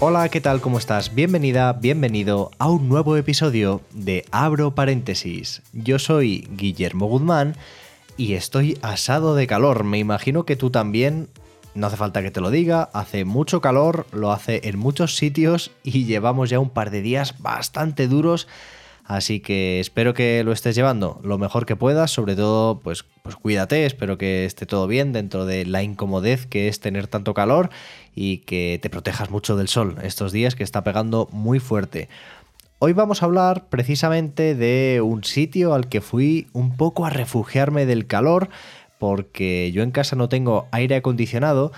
Hola, ¿qué tal? ¿Cómo estás? Bienvenida, bienvenido a un nuevo episodio de Abro Paréntesis. Yo soy Guillermo Guzmán y estoy asado de calor. Me imagino que tú también. No hace falta que te lo diga, hace mucho calor, lo hace en muchos sitios y llevamos ya un par de días bastante duros. Así que espero que lo estés llevando lo mejor que puedas, sobre todo pues, pues cuídate, espero que esté todo bien dentro de la incomodez que es tener tanto calor y que te protejas mucho del sol estos días que está pegando muy fuerte. Hoy vamos a hablar precisamente de un sitio al que fui un poco a refugiarme del calor porque yo en casa no tengo aire acondicionado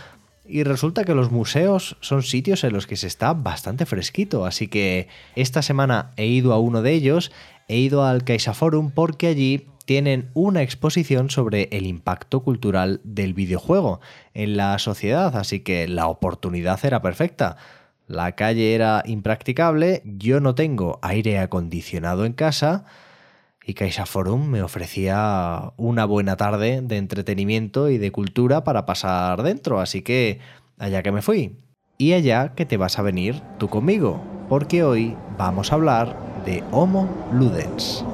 y resulta que los museos son sitios en los que se está bastante fresquito, así que esta semana he ido a uno de ellos, he ido al CaixaForum porque allí tienen una exposición sobre el impacto cultural del videojuego en la sociedad, así que la oportunidad era perfecta. La calle era impracticable, yo no tengo aire acondicionado en casa y CaixaForum me ofrecía una buena tarde de entretenimiento y de cultura para pasar dentro, así que allá que me fui. Y allá que te vas a venir tú conmigo, porque hoy vamos a hablar de Homo Ludens.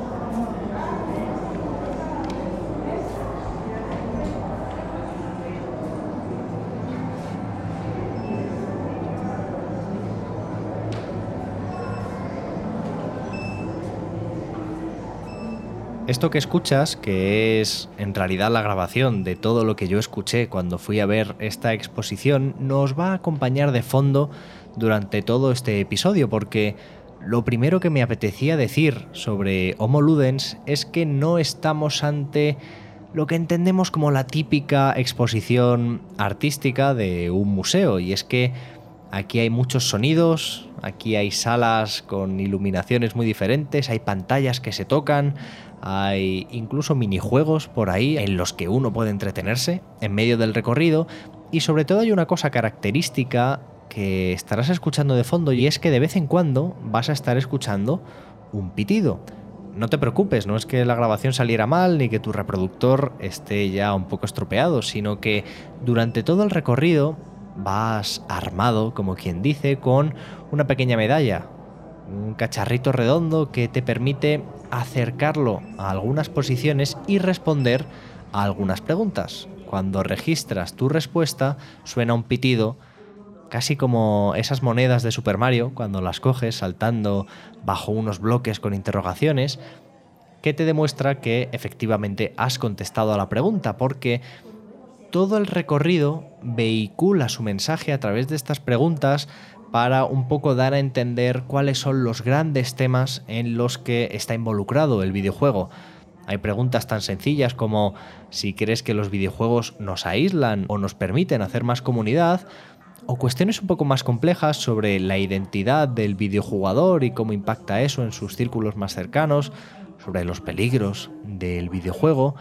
Esto que escuchas, que es en realidad la grabación de todo lo que yo escuché cuando fui a ver esta exposición, nos va a acompañar de fondo durante todo este episodio, porque lo primero que me apetecía decir sobre Homo Ludens es que no estamos ante lo que entendemos como la típica exposición artística de un museo, y es que aquí hay muchos sonidos, aquí hay salas con iluminaciones muy diferentes, hay pantallas que se tocan, hay incluso minijuegos por ahí en los que uno puede entretenerse en medio del recorrido y sobre todo hay una cosa característica que estarás escuchando de fondo y es que de vez en cuando vas a estar escuchando un pitido. No te preocupes, no es que la grabación saliera mal ni que tu reproductor esté ya un poco estropeado, sino que durante todo el recorrido vas armado, como quien dice, con una pequeña medalla, un cacharrito redondo que te permite acercarlo a algunas posiciones y responder a algunas preguntas. Cuando registras tu respuesta, suena un pitido, casi como esas monedas de Super Mario, cuando las coges saltando bajo unos bloques con interrogaciones, que te demuestra que efectivamente has contestado a la pregunta, porque todo el recorrido vehicula su mensaje a través de estas preguntas para un poco dar a entender cuáles son los grandes temas en los que está involucrado el videojuego. Hay preguntas tan sencillas como si crees que los videojuegos nos aíslan o nos permiten hacer más comunidad, o cuestiones un poco más complejas sobre la identidad del videojugador y cómo impacta eso en sus círculos más cercanos, sobre los peligros del videojuego.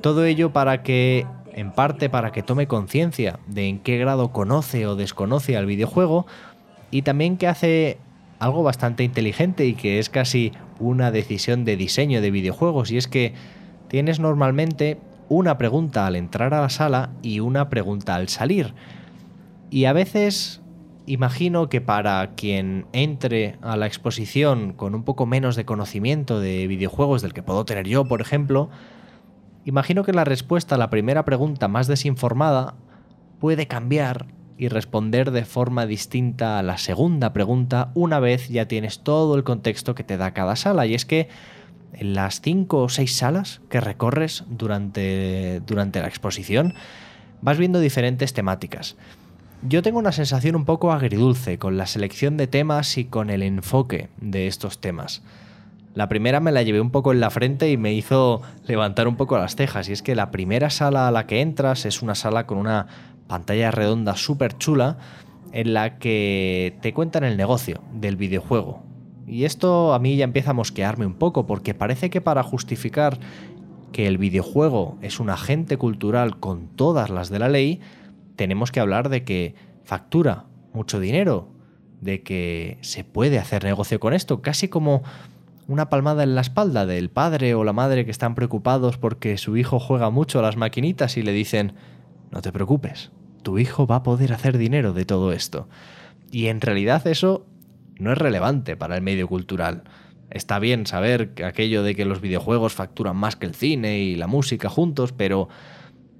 Todo ello para que, en parte, para que tome conciencia de en qué grado conoce o desconoce al videojuego y también que hace algo bastante inteligente y que es casi una decisión de diseño de videojuegos y es que tienes normalmente una pregunta al entrar a la sala y una pregunta al salir. Y a veces imagino que para quien entre a la exposición con un poco menos de conocimiento de videojuegos del que puedo tener yo, por ejemplo, imagino que la respuesta a la primera pregunta más desinformada puede cambiar y responder de forma distinta a la segunda pregunta una vez ya tienes todo el contexto que te da cada sala. Y es que en las cinco o seis salas que recorres durante, durante la exposición vas viendo diferentes temáticas. Yo tengo una sensación un poco agridulce con la selección de temas y con el enfoque de estos temas. La primera me la llevé un poco en la frente y me hizo levantar un poco las cejas. Y es que la primera sala a la que entras es una sala con una pantalla redonda súper chula en la que te cuentan el negocio del videojuego. Y esto a mí ya empieza a mosquearme un poco porque parece que para justificar que el videojuego es un agente cultural con todas las de la ley, tenemos que hablar de que factura mucho dinero, de que se puede hacer negocio con esto, casi como una palmada en la espalda del padre o la madre que están preocupados porque su hijo juega mucho a las maquinitas y le dicen, no te preocupes, tu hijo va a poder hacer dinero de todo esto. Y en realidad eso no es relevante para el medio cultural. Está bien saber aquello de que los videojuegos facturan más que el cine y la música juntos, pero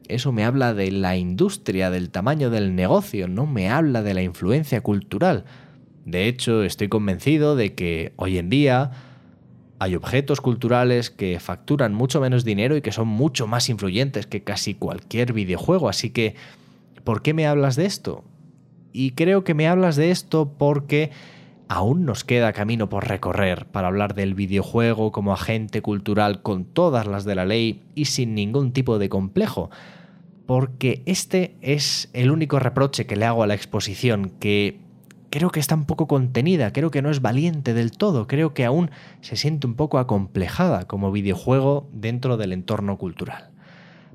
eso me habla de la industria, del tamaño del negocio, no me habla de la influencia cultural. De hecho, estoy convencido de que hoy en día hay objetos culturales que facturan mucho menos dinero y que son mucho más influyentes que casi cualquier videojuego, así que ¿por qué me hablas de esto? Y creo que me hablas de esto porque aún nos queda camino por recorrer para hablar del videojuego como agente cultural con todas las de la ley y sin ningún tipo de complejo. Porque este es el único reproche que le hago a la exposición, que creo que está un poco contenida, creo que no es valiente del todo, creo que aún se siente un poco acomplejada como videojuego dentro del entorno cultural.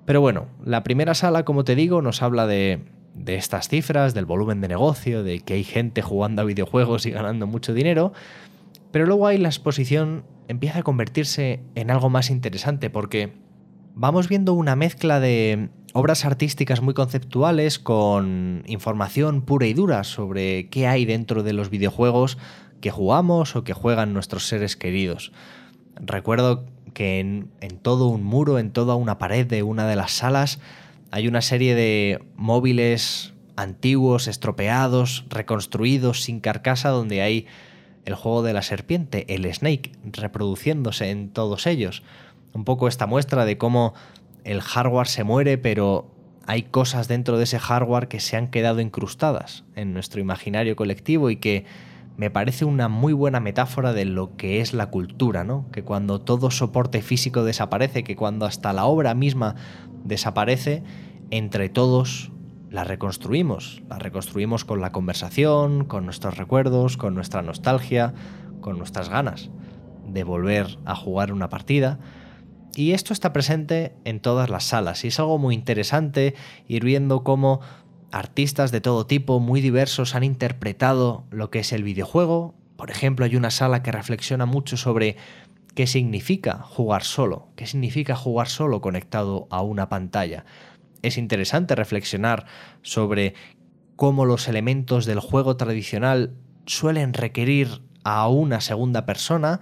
Pero bueno, la primera sala, como te digo, nos habla de, estas cifras, del volumen de negocio, de que hay gente jugando a videojuegos y ganando mucho dinero. Pero luego ahí la exposición empieza a convertirse en algo más interesante porque vamos viendo una mezcla de obras artísticas muy conceptuales con información pura y dura sobre qué hay dentro de los videojuegos que jugamos o que juegan nuestros seres queridos. Recuerdo que en, todo un muro, en toda una pared de una de las salas, hay una serie de móviles antiguos, estropeados, reconstruidos, sin carcasa, donde hay el juego de la serpiente, el Snake, reproduciéndose en todos ellos. Un poco esta muestra de cómo el hardware se muere, pero hay cosas dentro de ese hardware que se han quedado incrustadas en nuestro imaginario colectivo y que me parece una muy buena metáfora de lo que es la cultura, ¿no? Que cuando todo soporte físico desaparece, que cuando hasta la obra misma desaparece, entre todos la reconstruimos. La reconstruimos con la conversación, con nuestros recuerdos, con nuestra nostalgia, con nuestras ganas de volver a jugar una partida. Y esto está presente en todas las salas y es algo muy interesante ir viendo cómo artistas de todo tipo, muy diversos, han interpretado lo que es el videojuego. Por ejemplo, hay una sala que reflexiona mucho sobre qué significa jugar solo, qué significa jugar solo conectado a una pantalla. Es interesante reflexionar sobre cómo los elementos del juego tradicional suelen requerir a una segunda persona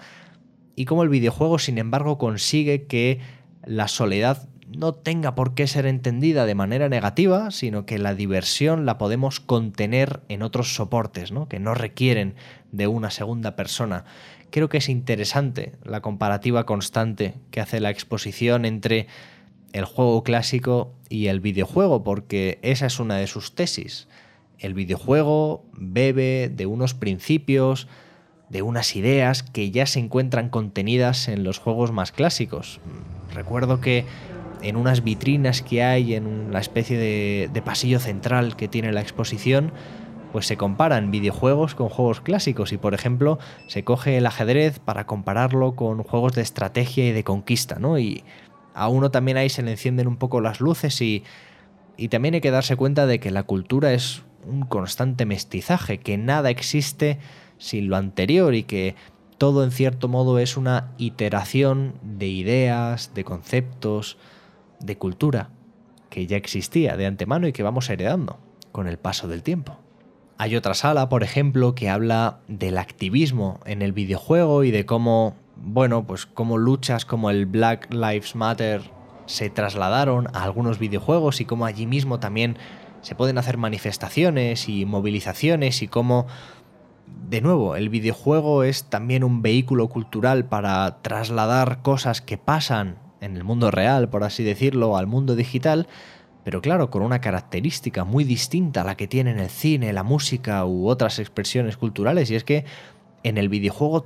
y cómo el videojuego, sin embargo, consigue que la soledad no tenga por qué ser entendida de manera negativa, sino que la diversión la podemos contener en otros soportes, ¿no? que no requieren de una segunda persona. Creo que es interesante la comparativa constante que hace la exposición entre el juego clásico y el videojuego, porque esa es una de sus tesis. El videojuego bebe de unos principios, de unas ideas que ya se encuentran contenidas en los juegos más clásicos. Recuerdo que en unas vitrinas que hay en la especie de, pasillo central que tiene la exposición, pues se comparan videojuegos con juegos clásicos y por ejemplo se coge el ajedrez para compararlo con juegos de estrategia y de conquista, ¿no? Y a uno también ahí se le encienden un poco las luces y, y también hay que darse cuenta de que la cultura es un constante mestizaje, que nada existe sin lo anterior y que todo en cierto modo es una iteración de ideas, de conceptos, de cultura que ya existía de antemano y que vamos heredando con el paso del tiempo. Hay otra sala, por ejemplo, que habla del activismo en el videojuego y de cómo, bueno, pues cómo luchas como el Black Lives Matter se trasladaron a algunos videojuegos y cómo allí mismo también se pueden hacer manifestaciones y movilizaciones y cómo, de nuevo, el videojuego es también un vehículo cultural para trasladar cosas que pasan en el mundo real, por así decirlo, al mundo digital, pero claro, con una característica muy distinta a la que tienen el cine, la música u otras expresiones culturales, y es que en el videojuego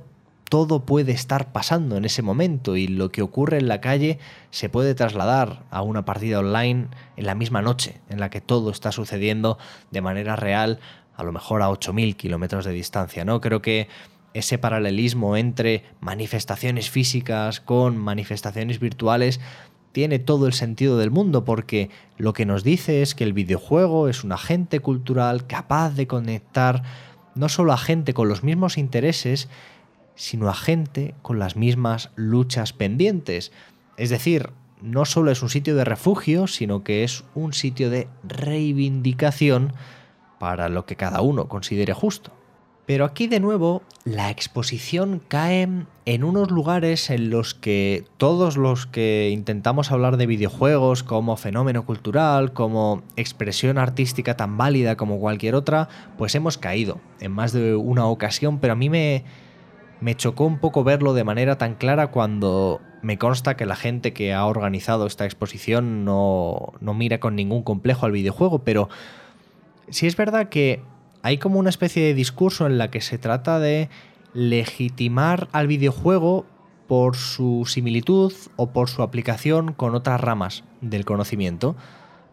todo puede estar pasando en ese momento y lo que ocurre en la calle se puede trasladar a una partida online en la misma noche en la que todo está sucediendo de manera real, a lo mejor a 8.000 kilómetros de distancia. ¿no? Creo que ese paralelismo entre manifestaciones físicas con manifestaciones virtuales tiene todo el sentido del mundo porque lo que nos dice es que el videojuego es un agente cultural capaz de conectar no solo a gente con los mismos intereses, sino a gente con las mismas luchas pendientes. Es decir, no solo es un sitio de refugio, sino que es un sitio de reivindicación para lo que cada uno considere justo. Pero aquí de nuevo la exposición cae en unos lugares en los que todos los que intentamos hablar de videojuegos como fenómeno cultural, como expresión artística tan válida como cualquier otra, pues hemos caído en más de una ocasión, pero a mí me, me chocó un poco verlo de manera tan clara cuando me consta que la gente que ha organizado esta exposición no, no mira con ningún complejo al videojuego, pero sí es verdad que hay como una especie de discurso en la que se trata de legitimar al videojuego por su similitud o por su aplicación con otras ramas del conocimiento.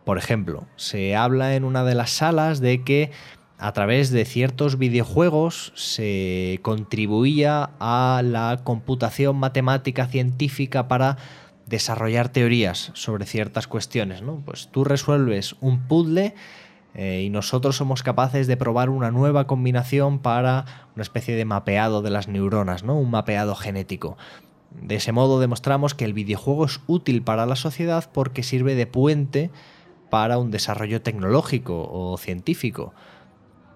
Por ejemplo, se habla en una de las salas de que a través de ciertos videojuegos se contribuía a la computación matemática científica para desarrollar teorías sobre ciertas cuestiones. ¿no? Pues tú resuelves un puzzle eh, y nosotros somos capaces de probar una nueva combinación para una especie de mapeado de las neuronas, ¿no? un mapeado genético. De ese modo demostramos que el videojuego es útil para la sociedad porque sirve de puente para un desarrollo tecnológico o científico.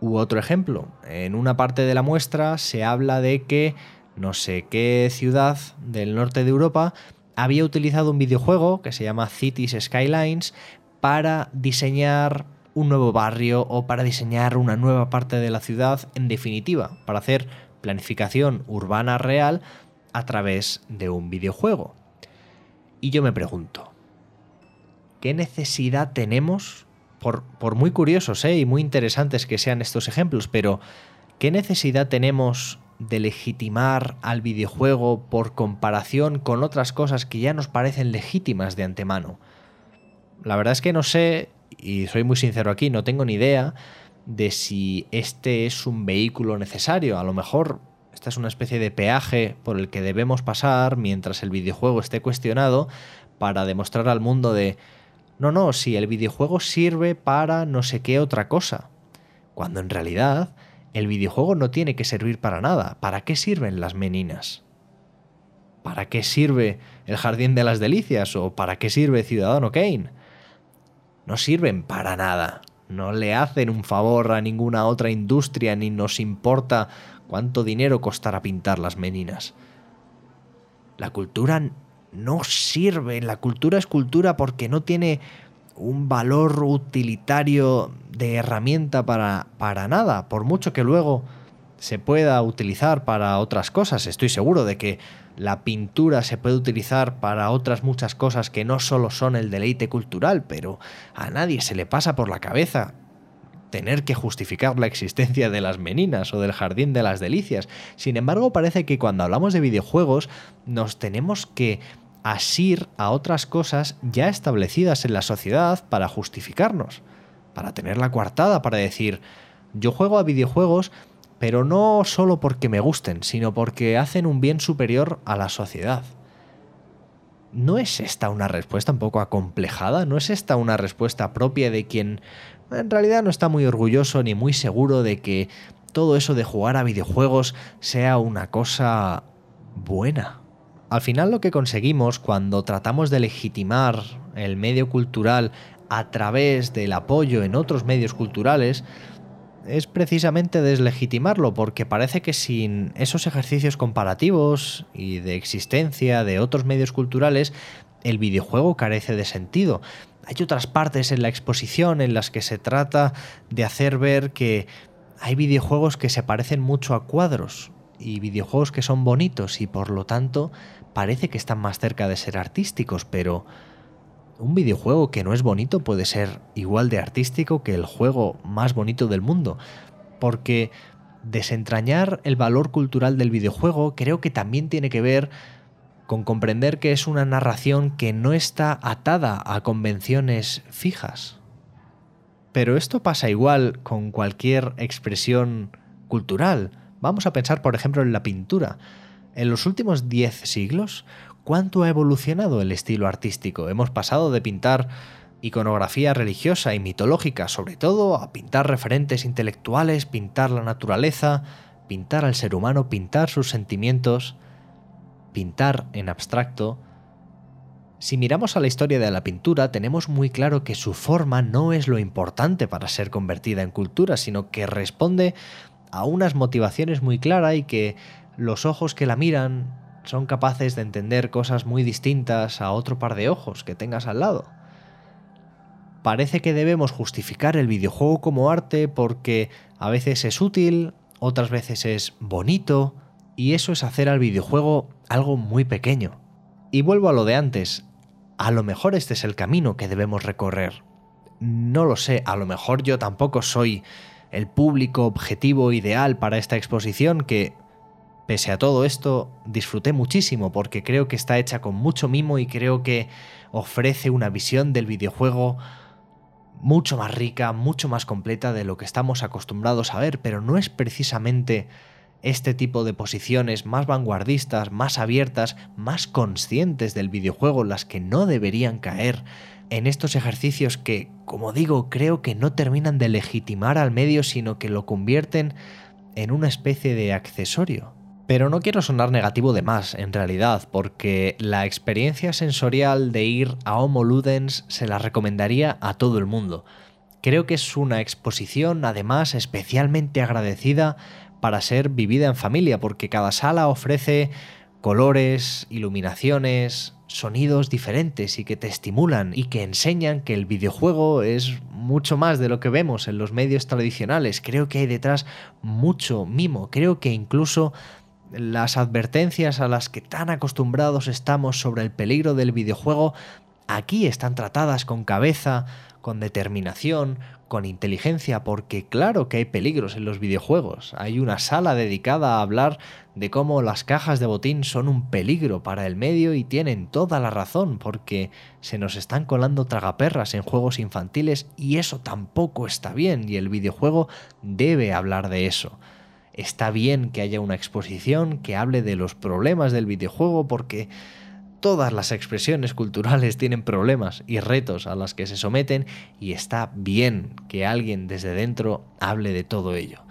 U otro ejemplo, en una parte de la muestra se habla de que no sé qué ciudad del norte de Europa había utilizado un videojuego que se llama Cities Skylines para diseñar un nuevo barrio o para diseñar una nueva parte de la ciudad, en definitiva, para hacer planificación urbana real a través de un videojuego. Y yo me pregunto, ¿qué necesidad tenemos, por, por muy curiosos ¿eh? y muy interesantes que sean estos ejemplos, pero ¿qué necesidad tenemos de legitimar al videojuego por comparación con otras cosas que ya nos parecen legítimas de antemano? La verdad es que no sé y soy muy sincero aquí, no tengo ni idea de si este es un vehículo necesario. A lo mejor esta es una especie de peaje por el que debemos pasar mientras el videojuego esté cuestionado para demostrar al mundo de, no, no, si el videojuego sirve para no sé qué otra cosa. Cuando en realidad el videojuego no tiene que servir para nada. ¿Para qué sirven las meninas? ¿Para qué sirve el Jardín de las Delicias? ¿O para qué sirve Ciudadano Kane? No sirven para nada. No le hacen un favor a ninguna otra industria ni nos importa cuánto dinero costará pintar las meninas. La cultura no sirve, la cultura es cultura porque no tiene un valor utilitario de herramienta para, para nada, por mucho que luego se pueda utilizar para otras cosas. Estoy seguro de que la pintura se puede utilizar para otras muchas cosas que no solo son el deleite cultural, pero a nadie se le pasa por la cabeza tener que justificar la existencia de las meninas o del jardín de las delicias. Sin embargo, parece que cuando hablamos de videojuegos nos tenemos que asir a otras cosas ya establecidas en la sociedad para justificarnos, para tener la coartada, para decir, yo juego a videojuegos pero no solo porque me gusten, sino porque hacen un bien superior a la sociedad. ¿No es esta una respuesta un poco acomplejada? ¿No es esta una respuesta propia de quien en realidad no está muy orgulloso ni muy seguro de que todo eso de jugar a videojuegos sea una cosa buena? Al final lo que conseguimos cuando tratamos de legitimar el medio cultural a través del apoyo en otros medios culturales es precisamente deslegitimarlo, porque parece que sin esos ejercicios comparativos y de existencia de otros medios culturales, el videojuego carece de sentido. Hay otras partes en la exposición en las que se trata de hacer ver que hay videojuegos que se parecen mucho a cuadros y videojuegos que son bonitos y por lo tanto parece que están más cerca de ser artísticos, pero un videojuego que no es bonito puede ser igual de artístico que el juego más bonito del mundo. Porque desentrañar el valor cultural del videojuego creo que también tiene que ver con comprender que es una narración que no está atada a convenciones fijas. Pero esto pasa igual con cualquier expresión cultural. Vamos a pensar, por ejemplo, en la pintura. En los últimos 10 siglos, ¿cuánto ha evolucionado el estilo artístico? Hemos pasado de pintar iconografía religiosa y mitológica, sobre todo, a pintar referentes intelectuales, pintar la naturaleza, pintar al ser humano, pintar sus sentimientos, pintar en abstracto. Si miramos a la historia de la pintura, tenemos muy claro que su forma no es lo importante para ser convertida en cultura, sino que responde a unas motivaciones muy claras y que los ojos que la miran son capaces de entender cosas muy distintas a otro par de ojos que tengas al lado parece que debemos justificar el videojuego como arte porque a veces es útil, otras veces es bonito, y eso es hacer al videojuego algo muy pequeño. Y vuelvo a lo de antes, a lo mejor este es el camino que debemos recorrer. No lo sé, a lo mejor yo tampoco soy el público objetivo ideal para esta exposición que, pese a todo esto, disfruté muchísimo porque creo que está hecha con mucho mimo y creo que ofrece una visión del videojuego mucho más rica, mucho más completa de lo que estamos acostumbrados a ver, pero no es precisamente este tipo de posiciones más vanguardistas, más abiertas, más conscientes del videojuego las que no deberían caer en estos ejercicios que, como digo, creo que no terminan de legitimar al medio, sino que lo convierten en una especie de accesorio. Pero no quiero sonar negativo de más, en realidad, porque la experiencia sensorial de ir a Homo Ludens se la recomendaría a todo el mundo. Creo que es una exposición, además, especialmente agradecida para ser vivida en familia, porque cada sala ofrece colores, iluminaciones, sonidos diferentes y que te estimulan y que enseñan que el videojuego es mucho más de lo que vemos en los medios tradicionales. Creo que hay detrás mucho mimo, creo que incluso las advertencias a las que tan acostumbrados estamos sobre el peligro del videojuego, aquí están tratadas con cabeza, con determinación, con inteligencia, porque claro que hay peligros en los videojuegos. Hay una sala dedicada a hablar de cómo las cajas de botín son un peligro para el medio y tienen toda la razón, porque se nos están colando tragaperras en juegos infantiles y eso tampoco está bien y el videojuego debe hablar de eso está bien que haya una exposición que hable de los problemas del videojuego porque todas las expresiones culturales tienen problemas y retos a los que se someten y está bien que alguien desde dentro hable de todo ello.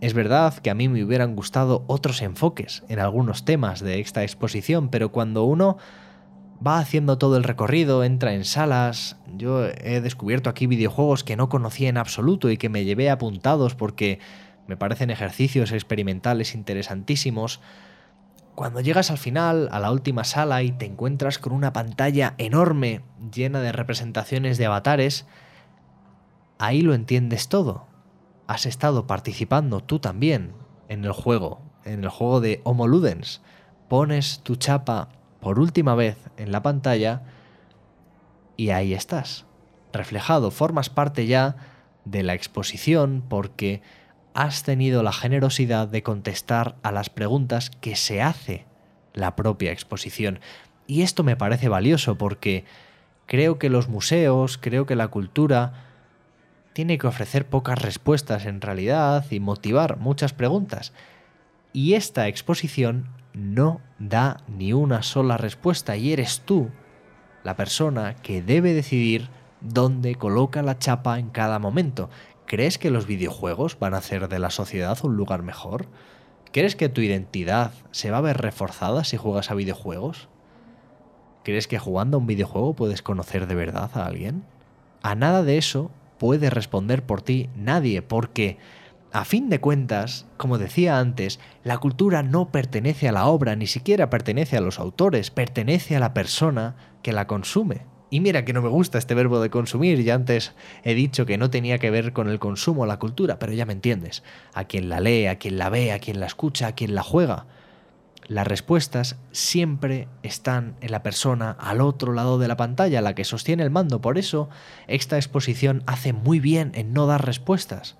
Es verdad que a mí me hubieran gustado otros enfoques en algunos temas de esta exposición, pero cuando uno va haciendo todo el recorrido, entra en salas, yo he descubierto aquí videojuegos que no conocía en absoluto y que me llevé apuntados porque me parecen ejercicios experimentales interesantísimos. Cuando llegas al final, a la última sala, y te encuentras con una pantalla enorme llena de representaciones de avatares, ahí lo entiendes todo. Has estado participando tú también en el juego, en el juego de Homo Ludens. Pones tu chapa por última vez en la pantalla y ahí estás. Reflejado, formas parte ya de la exposición porque has tenido la generosidad de contestar a las preguntas que se hace la propia exposición. Y esto me parece valioso porque creo que los museos, creo que la cultura tiene que ofrecer pocas respuestas en realidad y motivar muchas preguntas. Y esta exposición no da ni una sola respuesta y eres tú la persona que debe decidir dónde coloca la chapa en cada momento. ¿Crees que los videojuegos van a hacer de la sociedad un lugar mejor? ¿Crees que tu identidad se va a ver reforzada si juegas a videojuegos? ¿Crees que jugando a un videojuego puedes conocer de verdad a alguien? A nada de eso puede responder por ti nadie, porque, a fin de cuentas, como decía antes, la cultura no pertenece a la obra, ni siquiera pertenece a los autores, pertenece a la persona que la consume. Y mira que no me gusta este verbo de consumir, ya antes he dicho que no tenía que ver con el consumo o la cultura, pero ya me entiendes. A quien la lee, a quien la ve, a quien la escucha, a quien la juega. Las respuestas siempre están en la persona al otro lado de la pantalla, la que sostiene el mando. Por eso, esta exposición hace muy bien en no dar respuestas.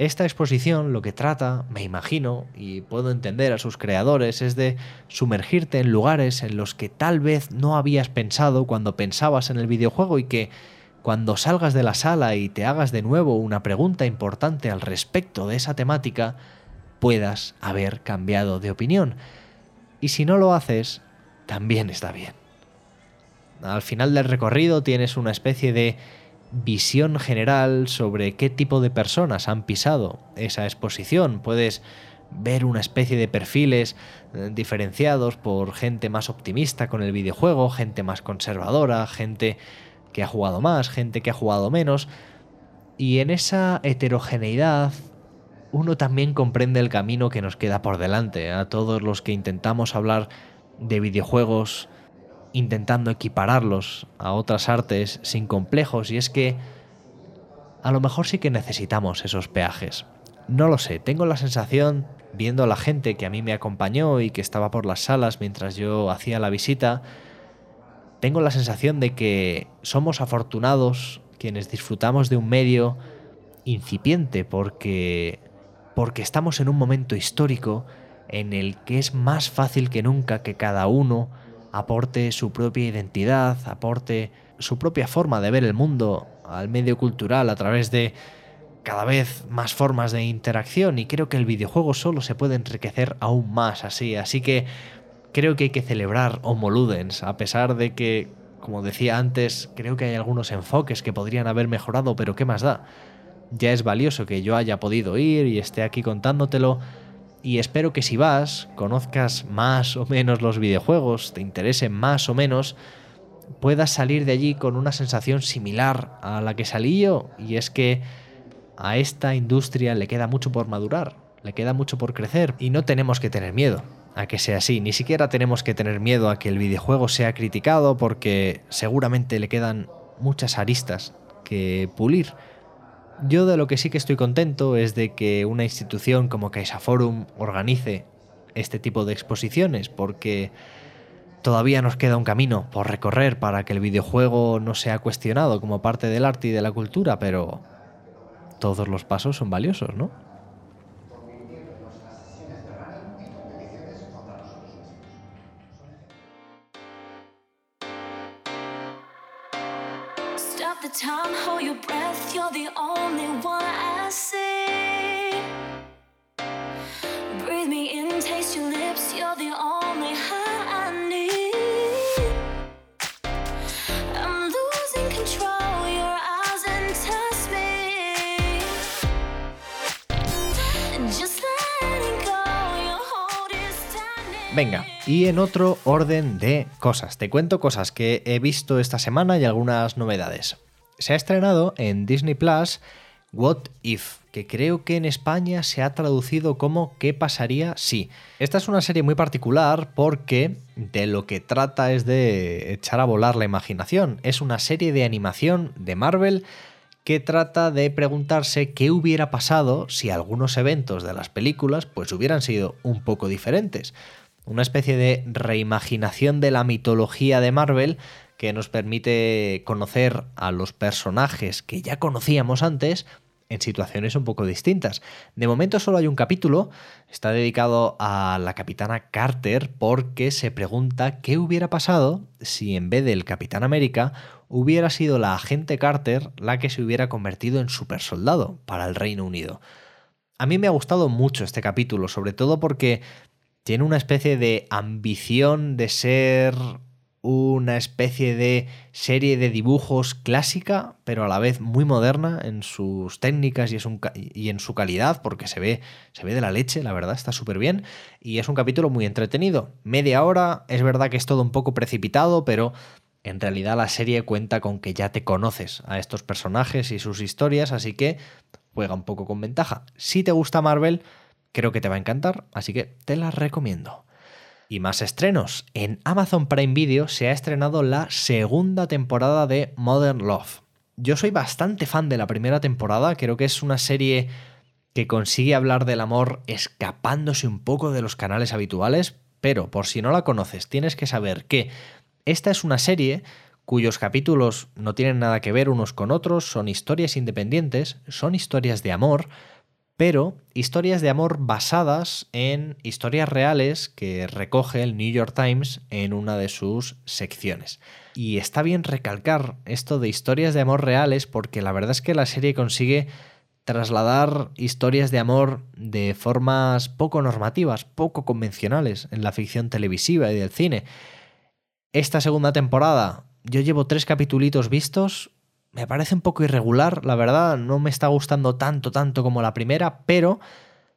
Esta exposición lo que trata, me imagino, y puedo entender a sus creadores, es de sumergirte en lugares en los que tal vez no habías pensado cuando pensabas en el videojuego y que cuando salgas de la sala y te hagas de nuevo una pregunta importante al respecto de esa temática, puedas haber cambiado de opinión. Y si no lo haces, también está bien. Al final del recorrido tienes una especie de visión general sobre qué tipo de personas han pisado esa exposición. Puedes ver una especie de perfiles eh, diferenciados por gente más optimista con el videojuego, gente más conservadora, gente que ha jugado más, gente que ha jugado menos. Y en esa heterogeneidad uno también comprende el camino que nos queda por delante. A todos los que intentamos hablar de videojuegos intentando equipararlos a otras artes sin complejos y es que a lo mejor sí que necesitamos esos peajes. No lo sé, tengo la sensación, viendo a la gente que a mí me acompañó y que estaba por las salas mientras yo hacía la visita, tengo la sensación de que somos afortunados quienes disfrutamos de un medio incipiente porque porque estamos en un momento histórico en el que es más fácil que nunca que cada uno aporte su propia identidad, aporte su propia forma de ver el mundo al medio cultural a través de cada vez más formas de interacción y creo que el videojuego solo se puede enriquecer aún más así, así que creo que hay que celebrar Homo Ludens, a pesar de que, como decía antes, creo que hay algunos enfoques que podrían haber mejorado, pero ¿qué más da? Ya es valioso que yo haya podido ir y esté aquí contándotelo, y espero que si vas, conozcas más o menos los videojuegos, te interesen más o menos, puedas salir de allí con una sensación similar a la que salí yo, y es que a esta industria le queda mucho por madurar, le queda mucho por crecer, y no tenemos que tener miedo a que sea así, ni siquiera tenemos que tener miedo a que el videojuego sea criticado porque seguramente le quedan muchas aristas que pulir yo de lo que sí que estoy contento es de que una institución como CaixaForum organice este tipo de exposiciones, porque todavía nos queda un camino por recorrer para que el videojuego no sea cuestionado como parte del arte y de la cultura, pero todos los pasos son valiosos, ¿no? En otro orden de cosas, te cuento cosas que he visto esta semana y algunas novedades. Se ha estrenado en Disney Plus What If, que creo que en España se ha traducido como ¿Qué pasaría si? Esta es una serie muy particular porque de lo que trata es de echar a volar la imaginación. Es una serie de animación de Marvel que trata de preguntarse qué hubiera pasado si algunos eventos de las películas pues hubieran sido un poco diferentes una especie de reimaginación de la mitología de Marvel que nos permite conocer a los personajes que ya conocíamos antes en situaciones un poco distintas. De momento solo hay un capítulo, está dedicado a la capitana Carter porque se pregunta qué hubiera pasado si en vez del Capitán América hubiera sido la agente Carter la que se hubiera convertido en supersoldado para el Reino Unido. A mí me ha gustado mucho este capítulo, sobre todo porque tiene una especie de ambición de ser una especie de serie de dibujos clásica, pero a la vez muy moderna en sus técnicas y, en su calidad, porque se ve, se ve de la leche, la verdad, está súper bien. Y es un capítulo muy entretenido. Media hora, es verdad que es todo un poco precipitado, pero en realidad la serie cuenta con que ya te conoces a estos personajes y sus historias, así que juega un poco con ventaja. Si te gusta Marvel, Creo que te va a encantar, así que te la recomiendo. Y más estrenos. En Amazon Prime Video se ha estrenado la segunda temporada de Modern Love. Yo soy bastante fan de la primera temporada, creo que es una serie que consigue hablar del amor escapándose un poco de los canales habituales, pero por si no la conoces, tienes que saber que esta es una serie cuyos capítulos no tienen nada que ver unos con otros, son historias independientes, son historias de amor, pero historias de amor basadas en historias reales que recoge el New York Times en una de sus secciones. Y está bien recalcar esto de historias de amor reales porque la verdad es que la serie consigue trasladar historias de amor de formas poco normativas, poco convencionales en la ficción televisiva y del cine. Esta segunda temporada, yo llevo tres capitulitos vistos, me parece un poco irregular, la verdad, no me está gustando tanto, tanto como la primera, pero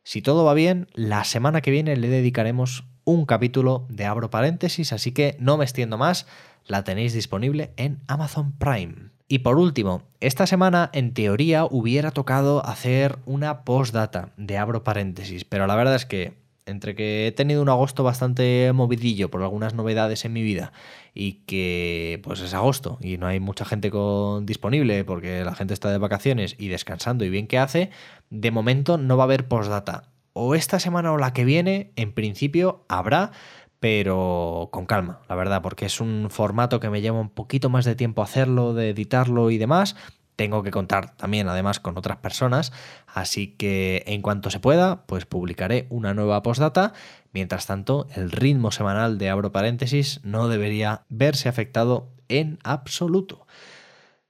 si todo va bien, la semana que viene le dedicaremos un capítulo de abro paréntesis, así que no me extiendo más, la tenéis disponible en Amazon Prime. Y por último, esta semana en teoría hubiera tocado hacer una postdata de abro paréntesis, pero la verdad es que entre que he tenido un agosto bastante movidillo por algunas novedades en mi vida y que pues es agosto y no hay mucha gente con, disponible porque la gente está de vacaciones y descansando y bien que hace, de momento no va a haber postdata. O esta semana o la que viene, en principio habrá, pero con calma, la verdad, porque es un formato que me lleva un poquito más de tiempo hacerlo, de editarlo y demás. Tengo que contar también además con otras personas, así que en cuanto se pueda, pues publicaré una nueva postdata. Mientras tanto, el ritmo semanal de abro paréntesis no debería verse afectado en absoluto.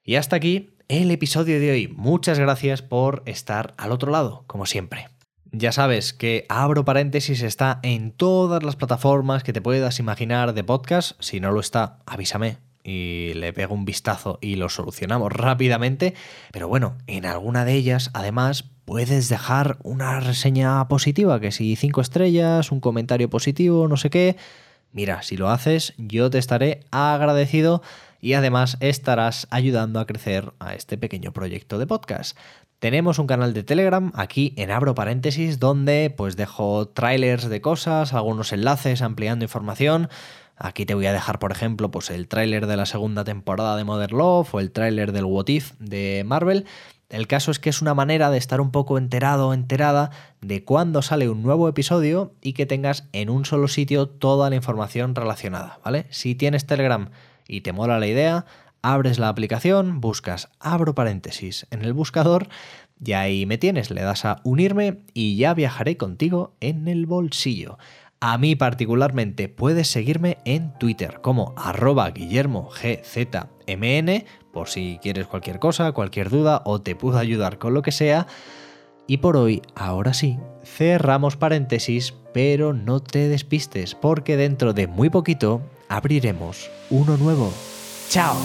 Y hasta aquí el episodio de hoy. Muchas gracias por estar al otro lado, como siempre. Ya sabes que Abro Paréntesis está en todas las plataformas que te puedas imaginar de podcast. Si no lo está, avísame y le pego un vistazo y lo solucionamos rápidamente. Pero bueno, en alguna de ellas, además, puedes dejar una reseña positiva, que si cinco estrellas, un comentario positivo, no sé qué. Mira, si lo haces, yo te estaré agradecido y además estarás ayudando a crecer a este pequeño proyecto de podcast. Tenemos un canal de Telegram aquí en abro paréntesis donde pues dejo trailers de cosas, algunos enlaces ampliando información. Aquí te voy a dejar, por ejemplo, pues el tráiler de la segunda temporada de Modern Love o el tráiler del What If de Marvel. El caso es que es una manera de estar un poco enterado o enterada de cuándo sale un nuevo episodio y que tengas en un solo sitio toda la información relacionada, ¿vale? Si tienes Telegram y te mola la idea, abres la aplicación, buscas abro paréntesis en el buscador y ahí me tienes, le das a unirme y ya viajaré contigo en el bolsillo. A mí particularmente puedes seguirme en Twitter como arroba guillermogzmn por si quieres cualquier cosa, cualquier duda o te puedo ayudar con lo que sea. Y por hoy, ahora sí, cerramos paréntesis, pero no te despistes porque dentro de muy poquito abriremos uno nuevo. ¡Chao!